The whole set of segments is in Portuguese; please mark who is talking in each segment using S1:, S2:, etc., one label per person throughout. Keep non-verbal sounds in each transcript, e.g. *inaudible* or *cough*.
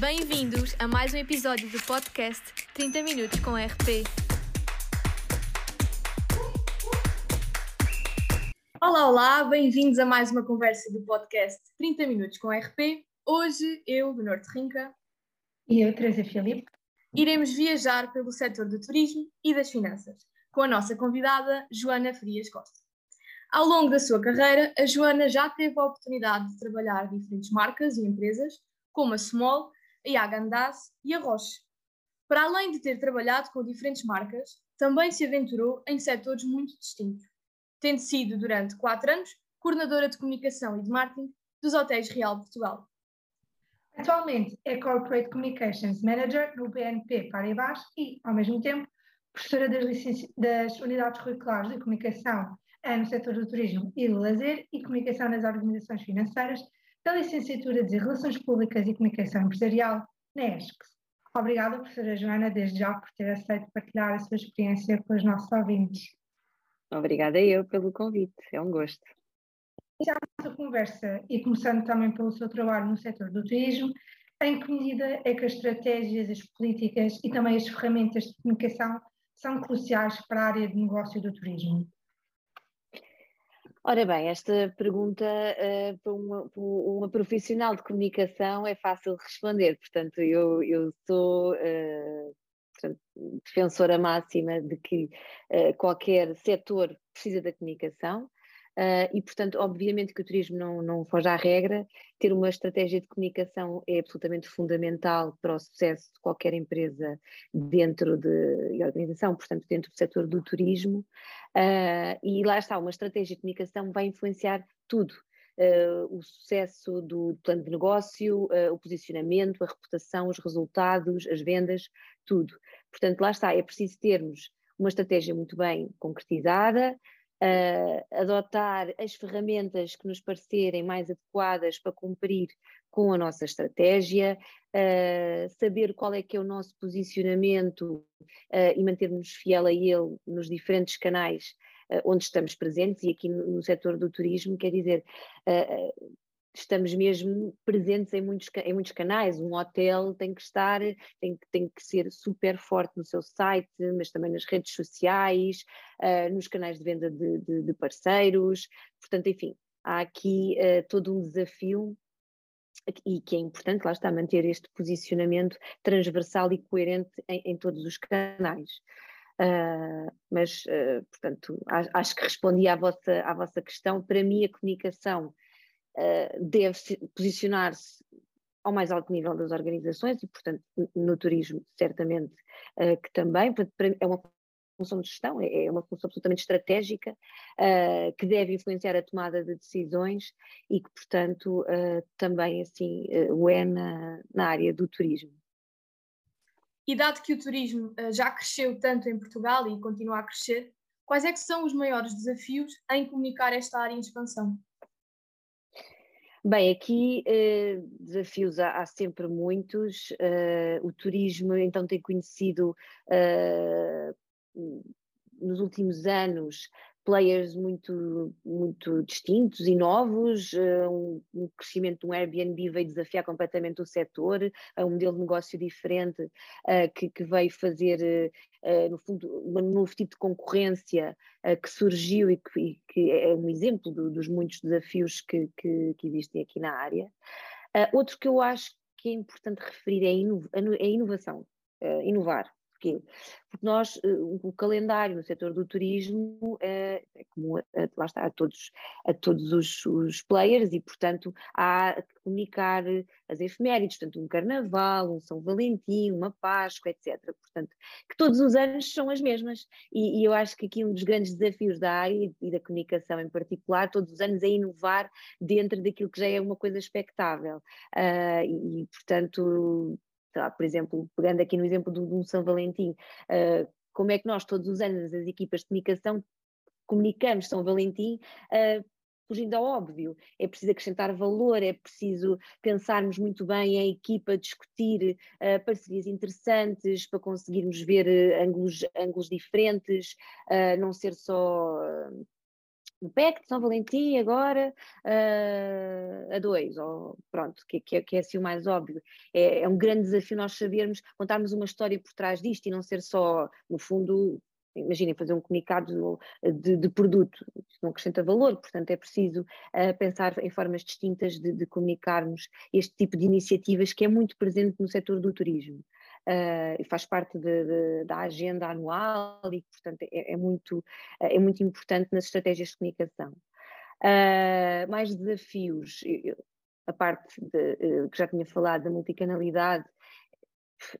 S1: Bem-vindos a mais um episódio do podcast 30 Minutos com RP.
S2: Olá, olá, bem-vindos a mais uma conversa do podcast 30 Minutos com RP. Hoje eu, do Norte Rinca,
S3: E eu, Teresa Filipe.
S2: iremos viajar pelo setor do turismo e das finanças, com a nossa convidada Joana Frias Costa. Ao longo da sua carreira, a Joana já teve a oportunidade de trabalhar diferentes marcas e empresas, como a Small, a Yagandas e a Roche. Para além de ter trabalhado com diferentes marcas, também se aventurou em setores muito distintos, tendo sido, durante quatro anos, coordenadora de comunicação e de marketing dos Hotéis Real Portugal.
S3: Atualmente é Corporate Communications Manager no BNP Paribas e, ao mesmo tempo, professora das, das unidades curriculares de comunicação eh, no setor do turismo e do lazer e comunicação nas organizações financeiras da licenciatura de Relações Públicas e Comunicação Empresarial na ESCS. Obrigada, professora Joana, desde já por ter aceito partilhar a sua experiência com os nossos ouvintes.
S4: Obrigada eu pelo convite, é um gosto.
S3: nossa conversa e começando também pelo seu trabalho no setor do turismo, em que medida é que as estratégias, as políticas e também as ferramentas de comunicação são cruciais para a área de negócio do turismo?
S4: Ora bem, esta pergunta eh, para, uma, para uma profissional de comunicação é fácil de responder, portanto, eu, eu sou eh, portanto, defensora máxima de que eh, qualquer setor precisa da comunicação. Uh, e, portanto, obviamente que o turismo não, não foge à regra, ter uma estratégia de comunicação é absolutamente fundamental para o sucesso de qualquer empresa dentro de e organização, portanto, dentro do setor do turismo. Uh, e lá está, uma estratégia de comunicação vai influenciar tudo. Uh, o sucesso do plano de negócio, o posicionamento, a reputação, os resultados, as vendas, tudo. Portanto, lá está, é preciso termos uma estratégia muito bem concretizada, Uh, adotar as ferramentas que nos parecerem mais adequadas para cumprir com a nossa estratégia, uh, saber qual é que é o nosso posicionamento uh, e mantermos fiel a ele nos diferentes canais onde estamos presentes, e aqui no, no setor do turismo, quer dizer, estamos mesmo presentes em muitos, em muitos canais. Um hotel tem que estar, tem, tem que ser super forte no seu site, mas também nas redes sociais, uh, nos canais de venda de, de, de, parceiros. Portanto, enfim, há aqui uh, todo um desafio e que é importante, lá está, manter este posicionamento transversal e coerente em, em todos os canais. Uh, mas, portanto, acho que respondi à vossa, à vossa questão. Para mim, a comunicação Uh, deve posicionar-se ao mais alto nível das organizações e, portanto, no turismo, certamente uh, que também, é uma função de gestão, é, é uma função absolutamente estratégica uh, que deve influenciar a tomada de decisões e que, portanto, também assim o é na, na área do turismo.
S2: E dado que o turismo já cresceu tanto em Portugal e continua a crescer, quais é que são os maiores desafios em comunicar esta área em expansão?
S4: Bem, aqui eh, desafios há, há, sempre muitos. Eh, o turismo, então, tem conhecido eh, nos últimos anos players muito, muito distintos e novos, um, um, crescimento do Airbnb veio desafiar completamente o setor, um modelo de negócio diferente uh, que, que, veio fazer, uh, no fundo, um novo tipo de concorrência uh, que surgiu e que, e que, é um exemplo do, dos muitos desafios que, que, existem aqui na área. outro que eu acho que é importante referir é a, inova, a inovação, inovar. Porquê? Porque nós, o calendário no setor do turismo é, é comum a, lá está, a todos, a todos os, os, players e, portanto, há que comunicar as efemérides, portanto, um carnaval, um São Valentim, uma Páscoa, etc. Portanto, que todos os anos são as mesmas. E, e eu acho que aqui um dos grandes desafios da área e da comunicação em particular, todos os anos, é inovar dentro daquilo que já é uma coisa expectável. Uh, e, portanto, lá, por exemplo, pegando aqui no exemplo do, do São Valentim, uh, como é que nós todos os anos as equipas de comunicação comunicamos São Valentim uh, fugindo ao óbvio. É preciso acrescentar valor, é preciso pensarmos muito bem em equipa, discutir uh, parcerias interessantes para conseguirmos ver ângulos, ângulos diferentes, uh, não ser só no PEC de São Valentim agora uh, a dois, ou pronto, que, que, é, que, é assim o mais óbvio. É, é, um grande desafio nós sabermos, contarmos uma história por trás disto e não ser só, no fundo, imaginem, fazer um comunicado de, de produto, isso não acrescenta valor, portanto é preciso uh, pensar em formas distintas de, de, comunicarmos este tipo de iniciativas que é muito presente no setor do turismo. Uh, e faz parte de, de, da agenda anual e, portanto, é, é, muito, é muito importante nas estratégias de comunicação. Uh, mais desafios, a parte de, que já tinha falado da multicanalidade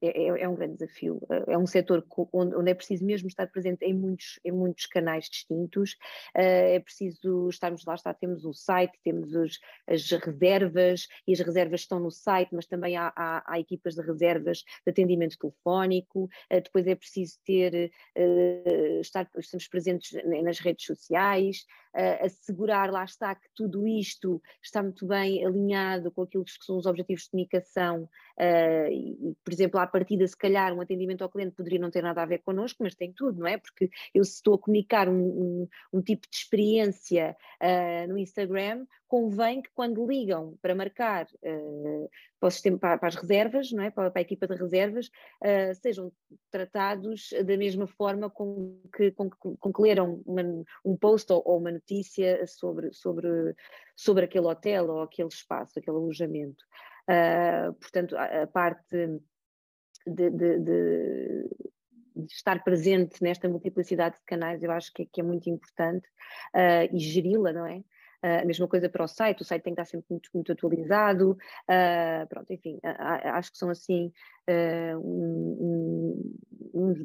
S4: é, é, é, um grande desafio. É um setor onde, onde, é preciso mesmo estar presente em muitos, em muitos canais distintos. Eh, é preciso estarmos lá, está, temos o site, temos os, as reservas, e as reservas estão no site, mas também há, há, há equipas de reservas de atendimento telefónico. Eh, depois é preciso ter, eh, estar, estamos presentes nas redes sociais, assegurar, lá está, que tudo isto está muito bem alinhado com aquilo que são os objetivos de comunicação. E, por exemplo, à partida, se calhar um atendimento ao cliente poderia não ter nada a ver connosco, mas tem tudo, não é? Porque eu se estou a comunicar um, um, um tipo de experiência uh, no Instagram, convém que quando ligam para marcar uh, para, sistema, para, para, as reservas, não é? para, para a equipa de reservas, uh, sejam tratados da mesma forma com que, com, com que leram uma, um post ou, ou, uma notícia sobre, sobre, sobre aquele hotel ou aquele espaço, aquele alojamento. Uh, portanto, a, a parte de, de, de, de, estar presente nesta multiplicidade de canais, eu acho que, que é muito importante uh, e geri-la, não é? Uh, a mesma coisa para o site, o site tem que estar sempre muito, muito atualizado. Uh, pronto, enfim, uh, acho que são assim um, uns,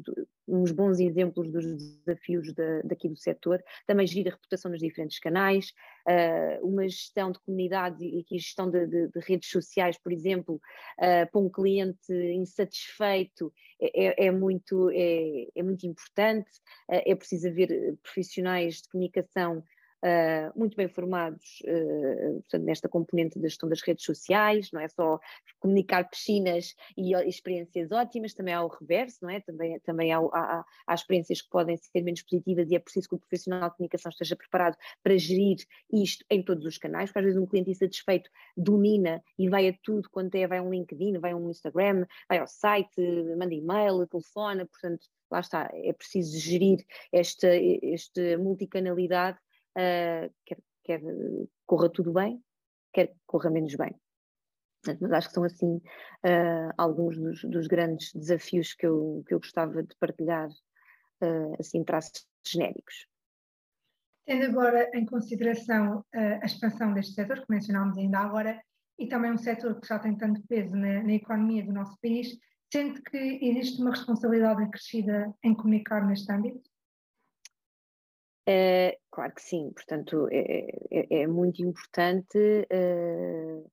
S4: uns, bons exemplos dos desafios de, daqui do setor. Também gerir a reputação nos diferentes canais, uma gestão de comunidades e, e gestão de, de, de, redes sociais, por exemplo, para um cliente insatisfeito é, é, é muito, é, é, muito importante. é preciso haver profissionais de comunicação Uh, muito bem formados uh, portanto, nesta componente da gestão das redes sociais, não é só comunicar piscinas e experiências ótimas, também há o reverso, não é? Também, também há, há, há, experiências que podem ser menos positivas e é preciso que o profissional de comunicação esteja preparado para gerir isto em todos os canais, porque às vezes um cliente insatisfeito domina e vai a tudo quanto é, vai a um LinkedIn, vai a um Instagram, vai ao site, manda e-mail, telefona, portanto, lá está, é preciso gerir esta, esta multicanalidade uh, quer, quer corra tudo bem, quer corra menos bem. Mas acho que são assim uh, alguns dos, dos, grandes desafios que eu, que eu gostava de partilhar, uh, assim, traços genéricos.
S3: Tendo agora em consideração uh, a expansão deste setor, que mencionámos ainda agora, e também um setor que já tem tanto peso na, na economia do nosso país, sente que existe uma responsabilidade acrescida em comunicar neste âmbito?
S4: Uh, claro que sim, portanto é, é, é muito importante. Uh,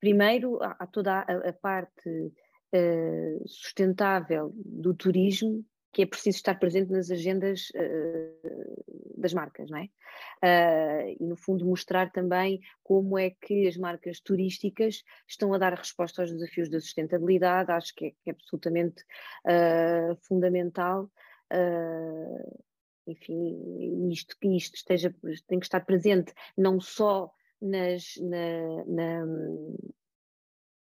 S4: primeiro, há, toda a, a parte uh, sustentável do turismo que é preciso estar presente nas agendas das marcas, não é? e no fundo mostrar também como é que as marcas turísticas estão a dar resposta aos desafios da sustentabilidade, acho que é, que é absolutamente fundamental. Uh, enfim, isto que isto esteja, tem que estar presente não só nas, na, na,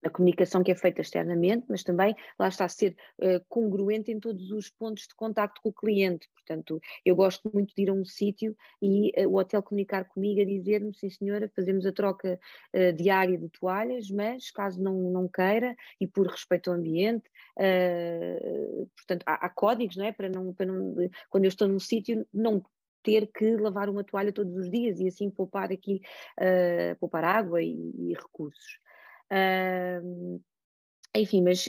S4: a comunicação que é feita externamente, mas também lá está a ser uh, congruente em todos os pontos de contacto com o cliente. Portanto, eu gosto muito de ir a um sítio e uh, o hotel comunicar comigo a dizer-me, sim senhora, fazemos a troca uh, diária de toalhas, mas caso não, não queira e por respeito ao ambiente, portanto, há, há, códigos, não é? Para não, para não, quando eu estou num sítio, não ter que lavar uma toalha todos os dias e assim poupar aqui, poupar água e, e recursos. Enfim, mas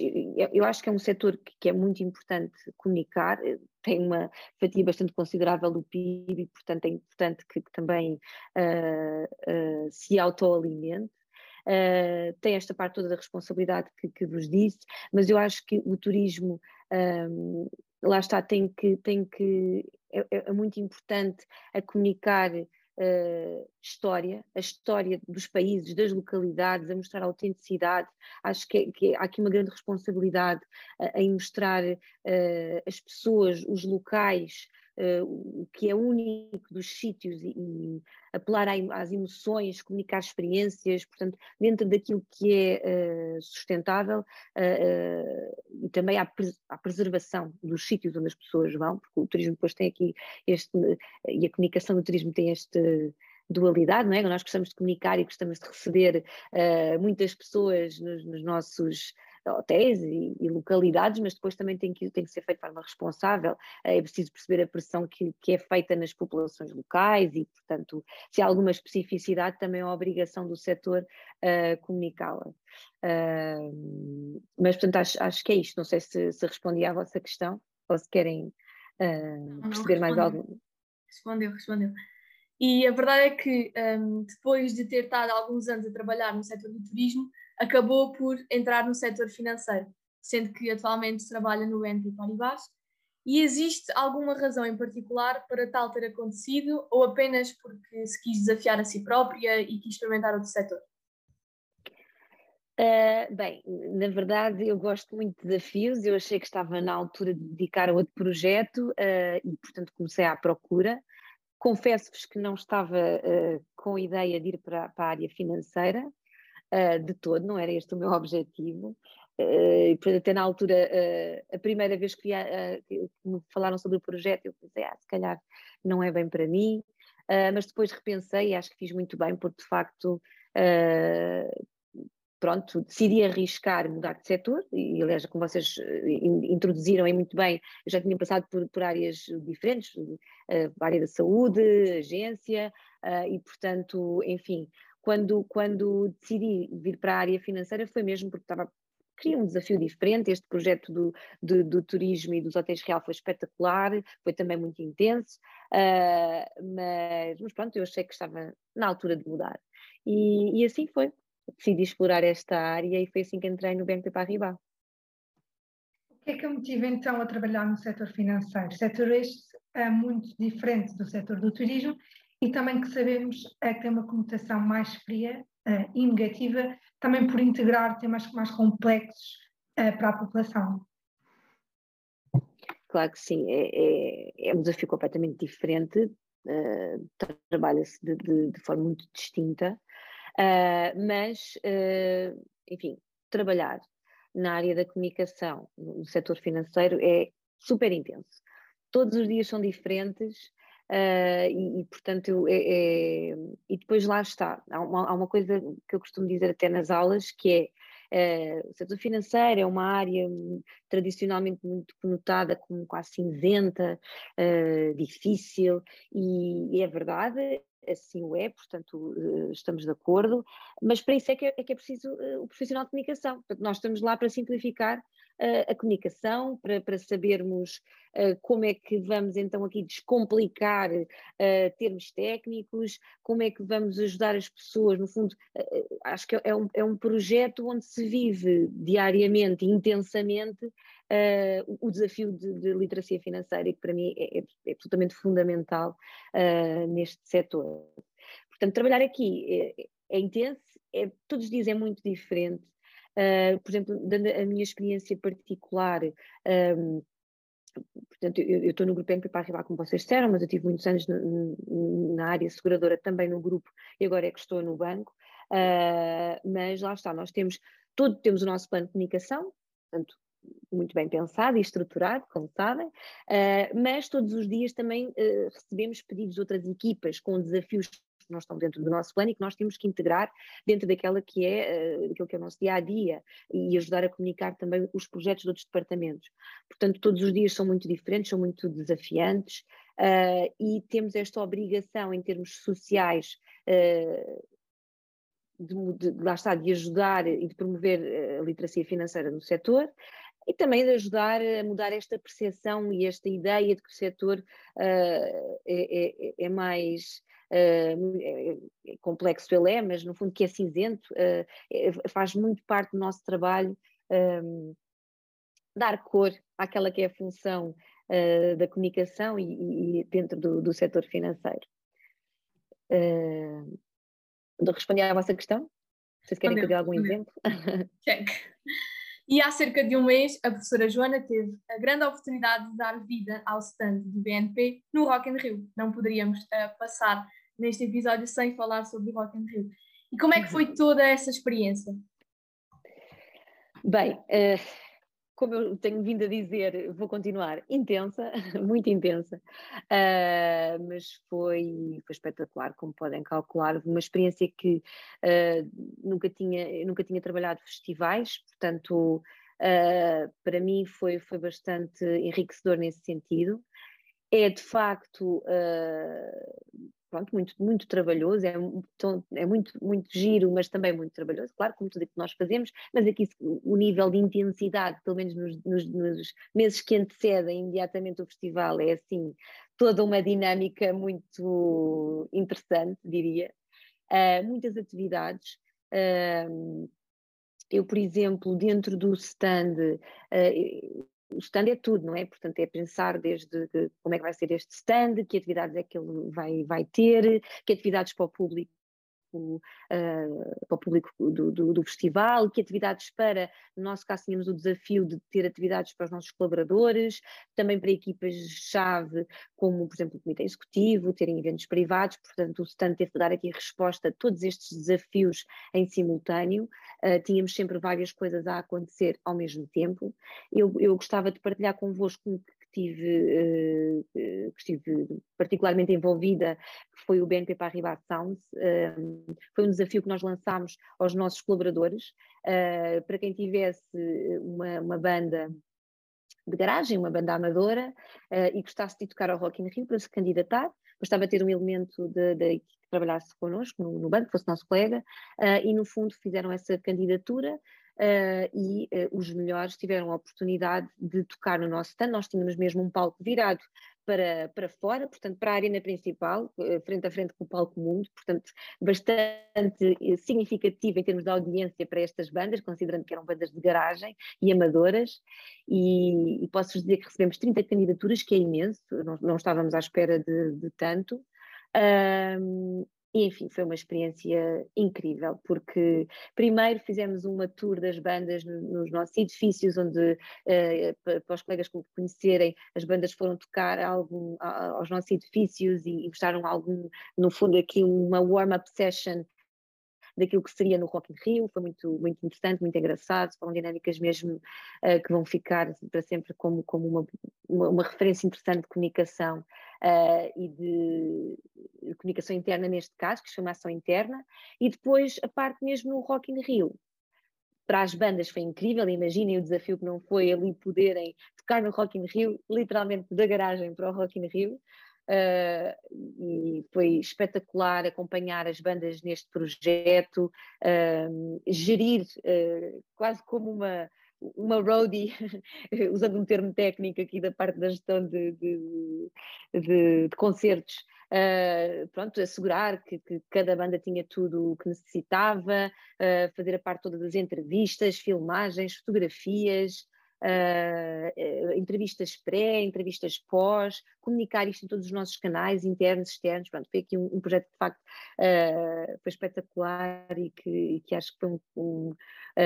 S4: eu acho que é um setor que, é muito importante comunicar, eh, tem uma fatia bastante considerável do PIB e, portanto, é importante que, que também uh, uh, se autoalimente. Uh, tem esta parte toda da responsabilidade que, que, vos disse, mas eu acho que o turismo, um, lá está, tem que, tem que é, é, é muito importante a comunicar uh, história, a história dos países, das localidades, a mostrar a autenticidade. Acho que, que há aqui uma grande responsabilidade uh, em mostrar uh, as pessoas, os locais, uh, o que é único dos sítios e, e apelar às emoções, comunicar experiências, portanto, dentro daquilo que é uh, sustentável uh, e também à, pres à, preservação dos sítios onde as pessoas vão, porque o turismo depois tem aqui este, e a comunicação do turismo tem este dualidade, não é? Nós gostamos de comunicar e gostamos de receber uh, muitas pessoas nos, nos nossos hotéis e, e, localidades, mas depois também tem que, tem que ser feito de forma responsável. É preciso perceber a pressão que, que é feita nas populações locais e, portanto, se há alguma especificidade, também é a obrigação do setor uh, comunicá-la. Uh, mas, portanto, acho, acho que é isto. Não sei se, se respondi à vossa questão ou se querem uh, perceber mais algo.
S2: Respondeu, respondeu. E a verdade é que, um, depois de ter estado alguns anos a trabalhar no setor do turismo, acabou por entrar no setor financeiro, sendo que atualmente trabalha no BNP Paribas. E existe alguma razão em particular para tal ter acontecido ou apenas porque se quis desafiar a si própria e quis experimentar outro setor?
S4: Uh, bem, na verdade eu gosto muito de desafios, eu achei que estava na altura de dedicar a outro projeto uh, e portanto comecei à procura. Confesso-vos que não estava uh, com ideia de ir para, para a área financeira, uh, de todo, não era este o meu *laughs* objetivo. Uh, e até na altura, uh, a primeira vez que, que, me falaram sobre o projeto, eu pensei, ah, se calhar não é bem para mim, mas depois repensei e acho que fiz muito bem, porque de facto pronto, decidi arriscar mudar de setor, e aliás, como vocês introduziram aí muito bem, eu já tinha passado por, por áreas diferentes, uh, área da saúde, agência, uh, e portanto, enfim, quando, quando decidi vir para a área financeira foi mesmo porque estava queria um desafio diferente. Este projeto do, do, do, turismo e dos hotéis real foi espetacular, foi também muito intenso, uh, mas, mas, pronto, eu achei que estava na altura de mudar. E, e, assim foi. Decidi explorar esta área e foi assim que entrei no BNP Paribas.
S3: O que é que me motiva então a trabalhar no setor financeiro? Setor este é muito diferente do setor do turismo e também que sabemos é que tem uma conotação mais fria uh, e negativa, também por integrar temas mais complexos uh, para a população.
S4: Claro que sim, é, é, é um desafio completamente diferente, uh, trabalha-se de, de, de, forma muito distinta, mas, enfim, trabalhar na área da comunicação, no setor financeiro, é super intenso. Todos os dias são diferentes, Uh, e, e, portanto, eu, é, é, e depois lá está. Há uma, há uma, coisa que eu costumo dizer até nas aulas, que é uh, o setor financeiro é uma área tradicionalmente muito conotada como quase cinzenta, uh, difícil, e, e, é verdade, assim o é, portanto estamos de acordo, mas para isso é que é, é, que é preciso o profissional de comunicação. Portanto, nós estamos lá para simplificar a comunicação, para, para sabermos uh, como é que vamos então aqui descomplicar uh, termos técnicos, como é que vamos ajudar as pessoas, no fundo, uh, acho que é um, é um projeto onde se vive diariamente, intensamente, o desafio de, de, literacia financeira, que para mim é, é, é absolutamente fundamental neste setor. Portanto, trabalhar aqui é, é intenso, é, todos os dias é muito diferente, Uh, por exemplo, dando a minha experiência particular, um, portanto, eu estou no grupo para arribar, como vocês disseram, mas eu tive muitos anos no, na área seguradora também no grupo e agora é que estou no banco. Uh, mas lá está, nós temos todo, temos o nosso plano de comunicação, portanto, muito bem pensado e estruturado, como sabem, uh, mas todos os dias também uh, recebemos pedidos de outras equipas com desafios que não estão dentro do nosso plano e que nós temos que integrar dentro daquela que é, uh, daquilo que é o nosso dia a dia e ajudar a comunicar também os projetos de outros departamentos. Portanto, todos os dias são muito diferentes, são muito desafiantes uh, e temos esta obrigação em termos sociais. Uh, de, de, lá está, de ajudar e de promover a literacia financeira no setor e também de ajudar a mudar esta percepção e esta ideia de que o setor uh, é, é, é, mais uh, complexo ele é, mas no fundo que é cinzento, uh, faz muito parte do nosso trabalho um, dar cor àquela que é a função uh, da comunicação e, e dentro do, do, setor financeiro. Uh, respondi à vossa questão? Vocês querem que eu dê algum exemplo? *laughs*
S2: Check. E há cerca de um mês, a professora Joana teve a grande oportunidade de dar vida ao stand do BNP no Rock in Rio. Não poderíamos uh, passar neste episódio sem falar sobre o Rock in Rio. E como é que foi toda essa experiência?
S4: Bem, uh, como eu tenho vindo a dizer, vou continuar intensa, *laughs* muito intensa, uh, mas foi, foi espetacular, como podem calcular, uma experiência que uh, nunca, tinha, nunca tinha trabalhado festivais, portanto, uh, para mim foi, foi bastante enriquecedor nesse sentido. É de facto pronto, muito, muito trabalhoso, é, é muito, muito giro, mas também muito trabalhoso, claro, como tudo o que nós fazemos, mas aqui o nível de intensidade, pelo menos nos, nos, nos meses que antecedem imediatamente o festival, é assim, toda uma dinâmica muito interessante, diria. Uh, muitas atividades. Uh, eu, por exemplo, dentro do stand, uh, o stand é tudo, não é? Portanto, é pensar desde como é que vai ser este stand, que atividades é que ele vai, vai ter, que atividades para o público uh, para o público do, do, do, festival, que atividades para, no nosso caso tínhamos o desafio de ter atividades para os nossos colaboradores, também para equipas-chave, como por exemplo o comitê executivo, terem eventos privados, portanto o stand teve que dar aqui resposta a todos estes desafios em simultâneo, uh, tínhamos sempre várias coisas a acontecer ao mesmo tempo. Eu, eu gostava de partilhar convosco estive, uh, estive particularmente envolvida, que foi o BNP Paribas Sounds. Uh, foi um desafio que nós lançámos aos nossos colaboradores, uh, para quem tivesse uma, uma, banda de garagem, uma banda amadora, e gostasse de tocar ao Rock in Rio para se candidatar, bastava ter um elemento da equipe que trabalhasse connosco no, no banco, fosse nosso colega, e no fundo fizeram essa candidatura, uh, e uh, os melhores tiveram a oportunidade de tocar no nosso stand. Nós tínhamos mesmo um palco virado para, para fora, portanto, para a arena principal, uh, frente a frente com o palco mundo, portanto, bastante significativo em termos de audiência para estas bandas, considerando que eram bandas de garagem e amadoras, e, e posso dizer que recebemos 30 candidaturas, que é imenso, não, não estávamos à espera de, de tanto. Um, e, enfim, foi uma experiência incrível, porque primeiro fizemos uma tour das bandas nos nossos edifícios, onde, uh, para os colegas conhecerem, as bandas foram tocar algum, aos nossos edifícios e, e mostraram algum, no fundo, aqui uma warm-up session daquilo que seria no Rock in Rio, foi muito, muito interessante, muito engraçado, foram dinâmicas mesmo uh, que vão ficar para sempre como, como uma, uma, uma referência interessante de comunicação uh, e de, de, comunicação interna neste caso, que se chama ação interna, e depois a parte mesmo no Rock in Rio. Para as bandas foi incrível, imaginem o desafio que não foi ali poderem tocar no Rock in Rio, literalmente da garagem para o Rock in Rio, Uh, e foi espetacular acompanhar as bandas neste projeto, uh, gerir uh, quase como uma, uma roadie, *laughs* usando um termo técnico aqui da parte da gestão de, de, de, de concertos, pronto, assegurar que, que, cada banda tinha tudo o que necessitava, fazer a parte todas das entrevistas, filmagens, fotografias, uh, entrevistas pré, entrevistas pós, comunicar isto em todos os nossos canais, internos, externos. Pronto, foi aqui um, um projeto de facto uh, foi espetacular e que, e que, acho que foi um, um,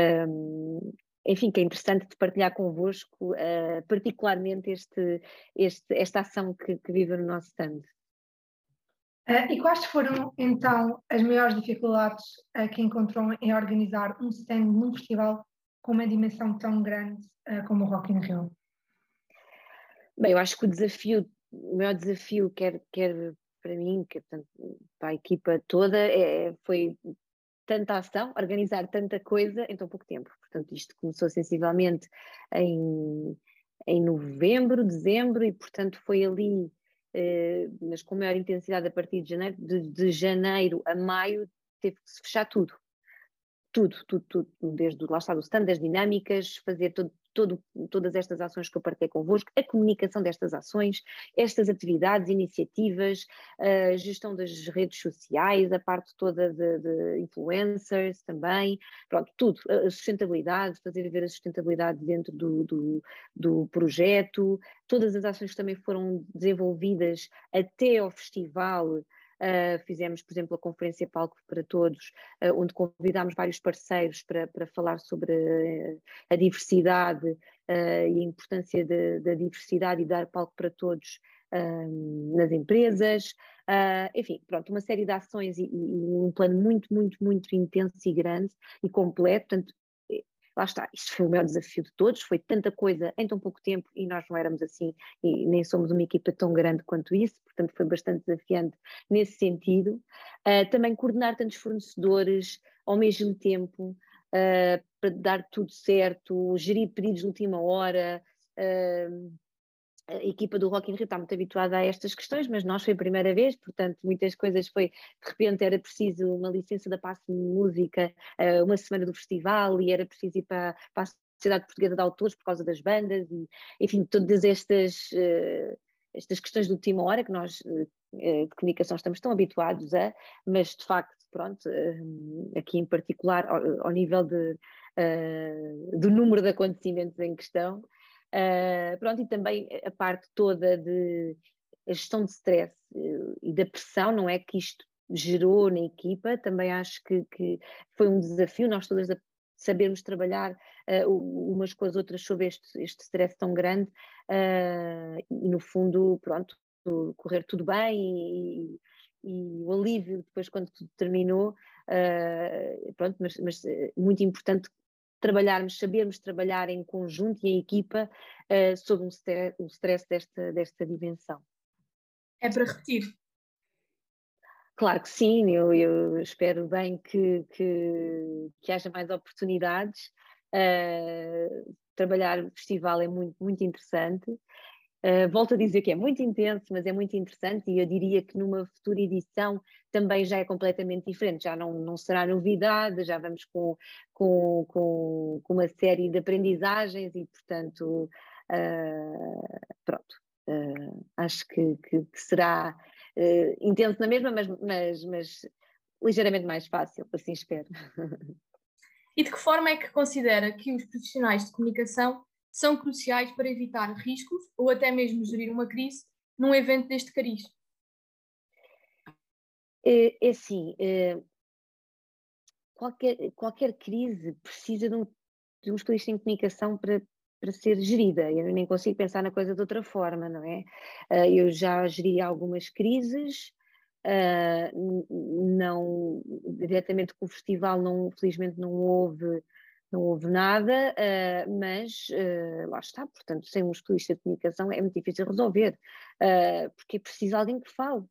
S4: um enfim, que é interessante de partilhar convosco, uh, particularmente este, este, esta ação que, que vive no nosso stand.
S3: Uh, e quais foram então as maiores dificuldades uh, que encontrou em organizar um stand num festival com uma dimensão tão grande uh, como o Rock in Rio?
S4: Bem, eu acho que o desafio, o maior desafio, quer, quer para mim, quer portanto, para a equipa toda, é, foi tanta ação, organizar tanta coisa em tão pouco tempo. Portanto, isto começou sensivelmente em, em novembro, dezembro, e portanto foi ali, eh, mas com maior intensidade a partir de janeiro, de, de janeiro a maio, teve que se fechar tudo tudo, tudo, tudo, desde lá está do stand, das dinâmicas, fazer todo, todo, todas estas ações que eu partilhei convosco, a comunicação destas ações, estas atividades, iniciativas, a gestão das redes sociais, a parte toda de, de influencers também, pronto, tudo, a sustentabilidade, fazer ver a sustentabilidade dentro do, do, do projeto, todas as ações que também foram desenvolvidas até ao festival, Uh, fizemos, por exemplo, a Conferência Palco para Todos, uh, onde convidámos vários parceiros para, para falar sobre a diversidade uh, e a importância da diversidade e dar palco para todos nas empresas. enfim, pronto, uma série de ações e, e, um plano muito, muito, muito intenso e grande e completo. Portanto, lá está, isto foi o maior desafio de todos, foi tanta coisa em tão pouco tempo e nós não éramos assim e nem somos uma equipa tão grande quanto isso, portanto foi bastante desafiante nesse sentido. Uh, também coordenar tantos fornecedores ao mesmo tempo uh, para dar tudo certo, gerir pedidos de última hora. Uh, a equipa do Rock in Rio está muito habituada a estas questões, mas nós foi a primeira vez, portanto muitas coisas foi, de repente era preciso uma licença da Passe Música, eh, uma semana do festival e era preciso ir para, para a Sociedade Portuguesa de Autores por causa das bandas e enfim, todas estas, eh, estas questões de última hora que nós eh, de comunicação estamos tão habituados a, mas de facto, pronto, aqui em particular ao, ao nível de, do número de acontecimentos em questão, Uh, pronto, e também a parte toda de gestão de stress uh, e da pressão, não é? Que isto gerou na equipa, também acho que, que foi um desafio, nós todas sabermos trabalhar uh, umas com as outras sobre este, este stress tão grande e no fundo, pronto, correr tudo bem e, e o alívio depois quando tudo terminou, pronto, mas, mas muito importante trabalharmos, sabermos trabalhar em conjunto e em equipa uh, sob um stress, um stress desta, desta dimensão.
S2: É para repetir?
S4: Claro que sim, eu, eu espero bem que, que, que haja mais oportunidades. Uh, trabalhar o festival é muito, muito interessante Uh, volto a dizer que é muito intenso, mas é muito interessante e eu diria que numa futura edição também já é completamente diferente, já não, não será novidade, já vamos com, com, com, com uma série de aprendizagens e, portanto, uh, pronto, uh, acho que, que, que será intenso na mesma, mas, mas, mas ligeiramente mais fácil, assim espero. *laughs*
S2: E de que forma é que considera que os profissionais de comunicação são cruciais para evitar riscos ou até mesmo gerir uma crise num evento deste cariz?
S4: É, é assim, é, qualquer, qualquer crise precisa de um, de um especialista em comunicação para, para ser gerida. Eu nem consigo pensar na coisa de outra forma, não é? Eh, eu já geri algumas crises, uh, não diretamente com o festival, não, felizmente não houve não houve nada, uh, mas uh, lá está, portanto, sem um especialista de comunicação é muito difícil resolver, uh, porque é preciso alguém que fale,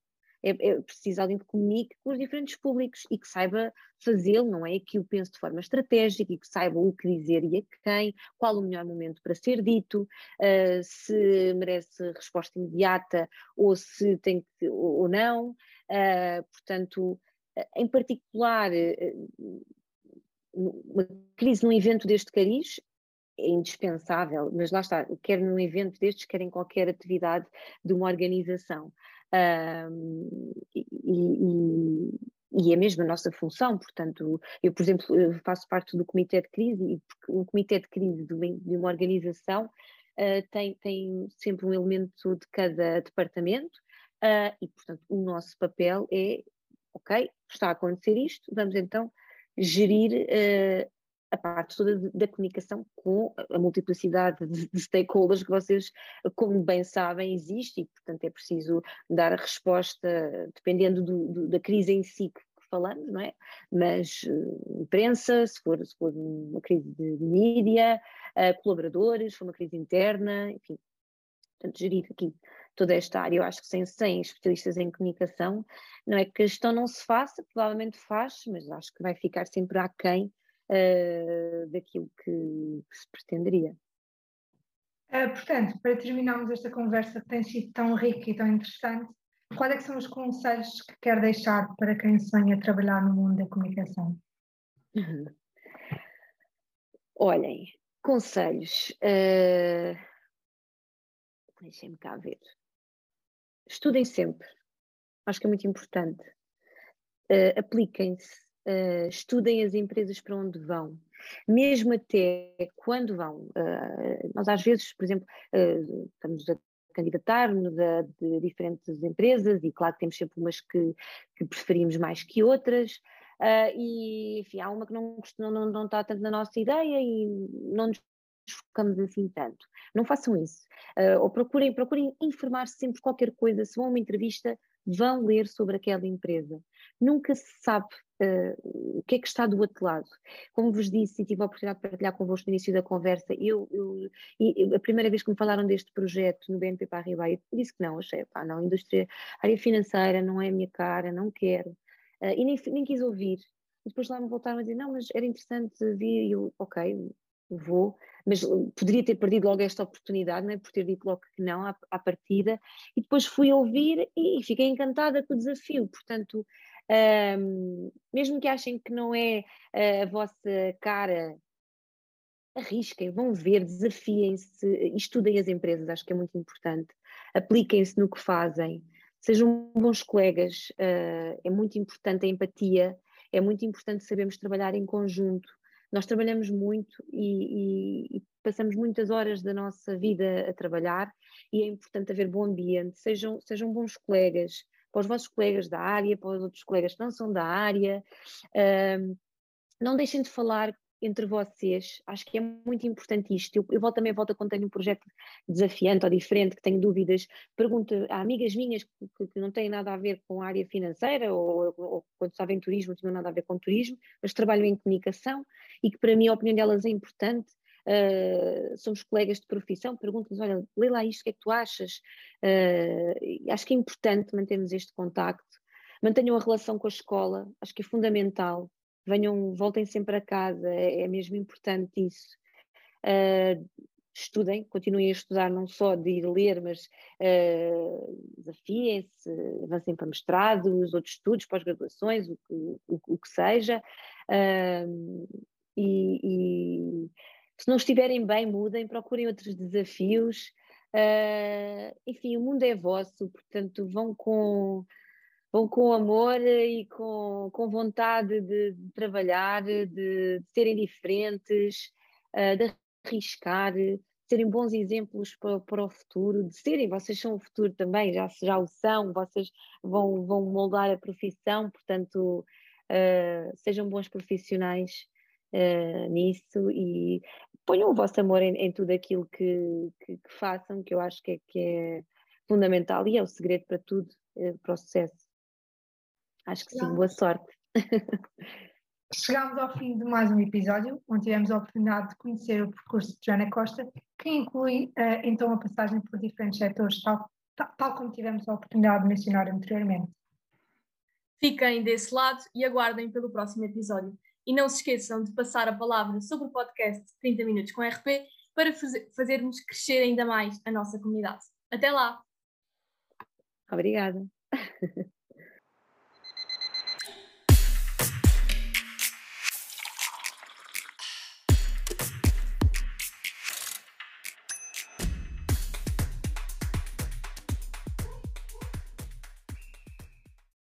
S4: é, é preciso alguém que comunique com os diferentes públicos e que saiba fazê-lo, não é? Que o pense de forma estratégica e que saiba o que dizer e a quem, qual o melhor momento para ser dito, se merece resposta imediata ou se tem que, ou não, portanto, em particular uma crise num evento deste cariz é indispensável, mas lá está, quer num evento destes, quer em qualquer atividade de uma organização. Um, e, e, e, é mesmo a nossa função, portanto, eu, por exemplo, faço parte do comitê de crise, e o comitê de crise de uma, de uma organização uh, tem, tem sempre um elemento de cada departamento, uh, e, portanto, o nosso papel é, ok, está a acontecer isto, vamos então gerir uh, a parte toda da comunicação com a multiplicidade de, de, stakeholders que vocês, como bem sabem, existe e, portanto, é preciso dar a resposta dependendo do, do, da crise em si que, que falamos, não é? Mas uh, imprensa, se for, se for uma crise de mídia, uh, colaboradores, se for uma crise interna, enfim, portanto, gerir aqui toda esta área. Eu acho que sem, sem especialistas em comunicação, não é que a gestão não se faça, provavelmente faz, mas acho que vai ficar sempre aquém uh, daquilo que, que, se pretenderia.
S3: Uh, portanto, para terminarmos esta conversa que tem sido tão rica e tão interessante, quais é são os conselhos que quer deixar para quem sonha trabalhar no mundo da comunicação?
S4: Uhum. *laughs* Olhem, conselhos. Uh... Deixem-me cá ver estudem sempre. Acho que é muito importante. Uh, Apliquem-se, uh, estudem as empresas para onde vão. Mesmo até quando vão. Uh, nós às vezes, por exemplo, estamos a candidatar-nos a de diferentes empresas e claro temos sempre umas que, que preferimos mais que outras. E enfim, há uma que não, não, não está tanto na nossa ideia e não nos focamos assim tanto. Não façam isso. Uh, ou procurem, procurem informar-se sempre qualquer coisa. Se vão a uma entrevista, vão ler sobre aquela empresa. Nunca se sabe uh, o que é que está do outro lado. Como vos disse, e tive a oportunidade de partilhar convosco no início da conversa, eu, eu, eu a primeira vez que me falaram deste projeto no BNP Paribas, eu disse que não, achei, pá, não, indústria, área financeira não é a minha cara, não quero. Uh, e nem, nem quis ouvir. E depois lá me voltaram a dizer, não, mas era interessante vir, e eu, ok, vou, mas poderia ter perdido logo esta oportunidade, não é? por ter dito logo que não à, à partida, e depois fui ouvir e, fiquei encantada com o desafio, portanto, um, mesmo que achem que não é a vossa cara, arrisquem, vão ver, desafiem-se, estudem as empresas, acho que é muito importante, apliquem-se no que fazem, sejam bons colegas, uh, é muito importante a empatia, é muito importante sabermos trabalhar em conjunto, nós trabalhamos muito e, e, e, passamos muitas horas da nossa vida a trabalhar e é importante haver bom ambiente, sejam, sejam bons colegas, para os vossos colegas da área, para os outros colegas que não são da área. Não deixem de falar entre vocês, acho que é muito importante isto. Eu, eu volto também volto quando tenho um projeto desafiante ou diferente, que tenho dúvidas, pergunto a amigas minhas que, que não têm nada a ver com a área financeira ou, ou quando estava em turismo, não tinham nada a ver com turismo, mas trabalham em comunicação e que para mim a opinião delas é importante. Uh, somos colegas de profissão, pergunto-lhes, olha, lê lá isto, o que é que tu achas? Uh, acho que é importante mantermos este contacto, mantenham a relação com a escola, acho que é fundamental, venham, voltem sempre a casa, é, é mesmo importante isso. Uh, estudem, continuem a estudar, não só de ir ler, mas uh, desafiem-se, avancem para mestrados, outros estudos, pós-graduações, o, o, o, que seja. Uh, e, e, se não estiverem bem, mudem, procurem outros desafios. Uh, enfim, o mundo é vosso, portanto, vão com vão com amor e com, com vontade de, de trabalhar, de, de, serem diferentes, uh, de arriscar, de serem bons exemplos para, para, o futuro, de serem, vocês são o futuro também, já, já o são, vocês vão, vão moldar a profissão, portanto, uh, sejam bons profissionais uh, nisso e ponham o vosso amor em, em tudo aquilo que, que, que, façam, que eu acho que é, que é fundamental e é o segredo para tudo, para o sucesso. Acho que sim, boa sorte. *laughs*
S3: Chegámos ao fim de mais um episódio, onde tivemos a oportunidade de conhecer o percurso de Joana Costa, que inclui uh, então a passagem por diferentes setores, tal, tal, tal como tivemos a oportunidade de mencionar anteriormente.
S2: Fiquem desse lado e aguardem pelo próximo episódio. E não se esqueçam de passar a palavra sobre o podcast 30 Minutos com RP para fazermos crescer ainda mais a nossa comunidade. Até lá!
S4: Obrigada! *laughs*